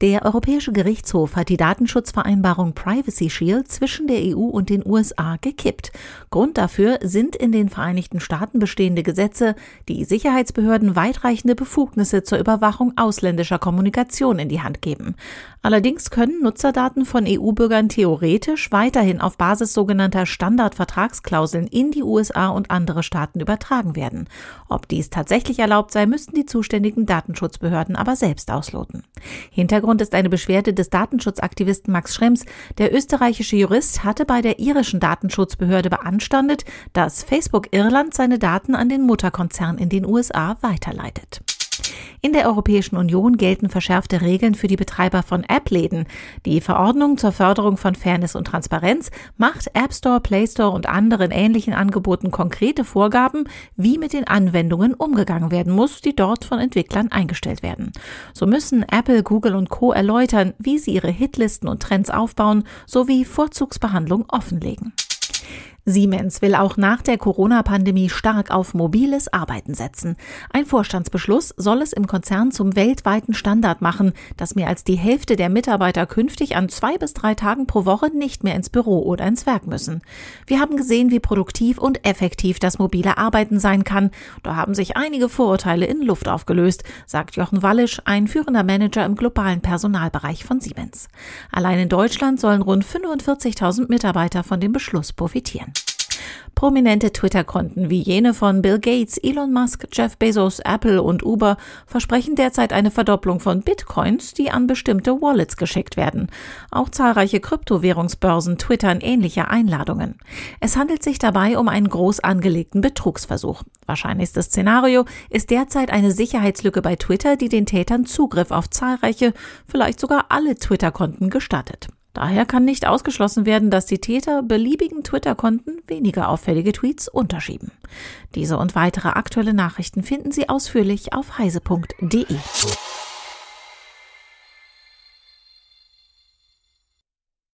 Der Europäische Gerichtshof hat die Datenschutzvereinbarung Privacy Shield zwischen der EU und den USA gekippt. Grund dafür sind in den Vereinigten Staaten bestehende Gesetze, die Sicherheitsbehörden weitreichende Befugnisse zur Überwachung ausländischer Kommunikation in die Hand geben. Allerdings können Nutzerdaten von EU-Bürgern theoretisch weiterhin auf Basis sogenannter Standardvertragsklauseln in die USA und andere Staaten übertragen werden. Ob dies tatsächlich erlaubt sei, müssten die zuständigen Datenschutzbehörden aber selbst ausloten. Hintergrund ist eine Beschwerde des Datenschutzaktivisten Max Schrems. Der österreichische Jurist hatte bei der irischen Datenschutzbehörde beanstandet, dass Facebook Irland seine Daten an den Mutterkonzern in den USA weiterleitet. In der Europäischen Union gelten verschärfte Regeln für die Betreiber von App-Läden. Die Verordnung zur Förderung von Fairness und Transparenz macht App Store, Play Store und anderen ähnlichen Angeboten konkrete Vorgaben, wie mit den Anwendungen umgegangen werden muss, die dort von Entwicklern eingestellt werden. So müssen Apple, Google und Co. erläutern, wie sie ihre Hitlisten und Trends aufbauen sowie Vorzugsbehandlung offenlegen. Siemens will auch nach der Corona-Pandemie stark auf mobiles Arbeiten setzen. Ein Vorstandsbeschluss soll es im Konzern zum weltweiten Standard machen, dass mehr als die Hälfte der Mitarbeiter künftig an zwei bis drei Tagen pro Woche nicht mehr ins Büro oder ins Werk müssen. Wir haben gesehen, wie produktiv und effektiv das mobile Arbeiten sein kann. Da haben sich einige Vorurteile in Luft aufgelöst, sagt Jochen Wallisch, ein führender Manager im globalen Personalbereich von Siemens. Allein in Deutschland sollen rund 45.000 Mitarbeiter von dem Beschluss profitieren. Prominente Twitter-Konten wie jene von Bill Gates, Elon Musk, Jeff Bezos, Apple und Uber versprechen derzeit eine Verdopplung von Bitcoins, die an bestimmte Wallets geschickt werden. Auch zahlreiche Kryptowährungsbörsen twittern ähnliche Einladungen. Es handelt sich dabei um einen groß angelegten Betrugsversuch. Wahrscheinlichstes Szenario ist derzeit eine Sicherheitslücke bei Twitter, die den Tätern Zugriff auf zahlreiche, vielleicht sogar alle Twitter-Konten gestattet. Daher kann nicht ausgeschlossen werden, dass die Täter beliebigen Twitter-Konten weniger auffällige Tweets unterschieben. Diese und weitere aktuelle Nachrichten finden Sie ausführlich auf heise.de.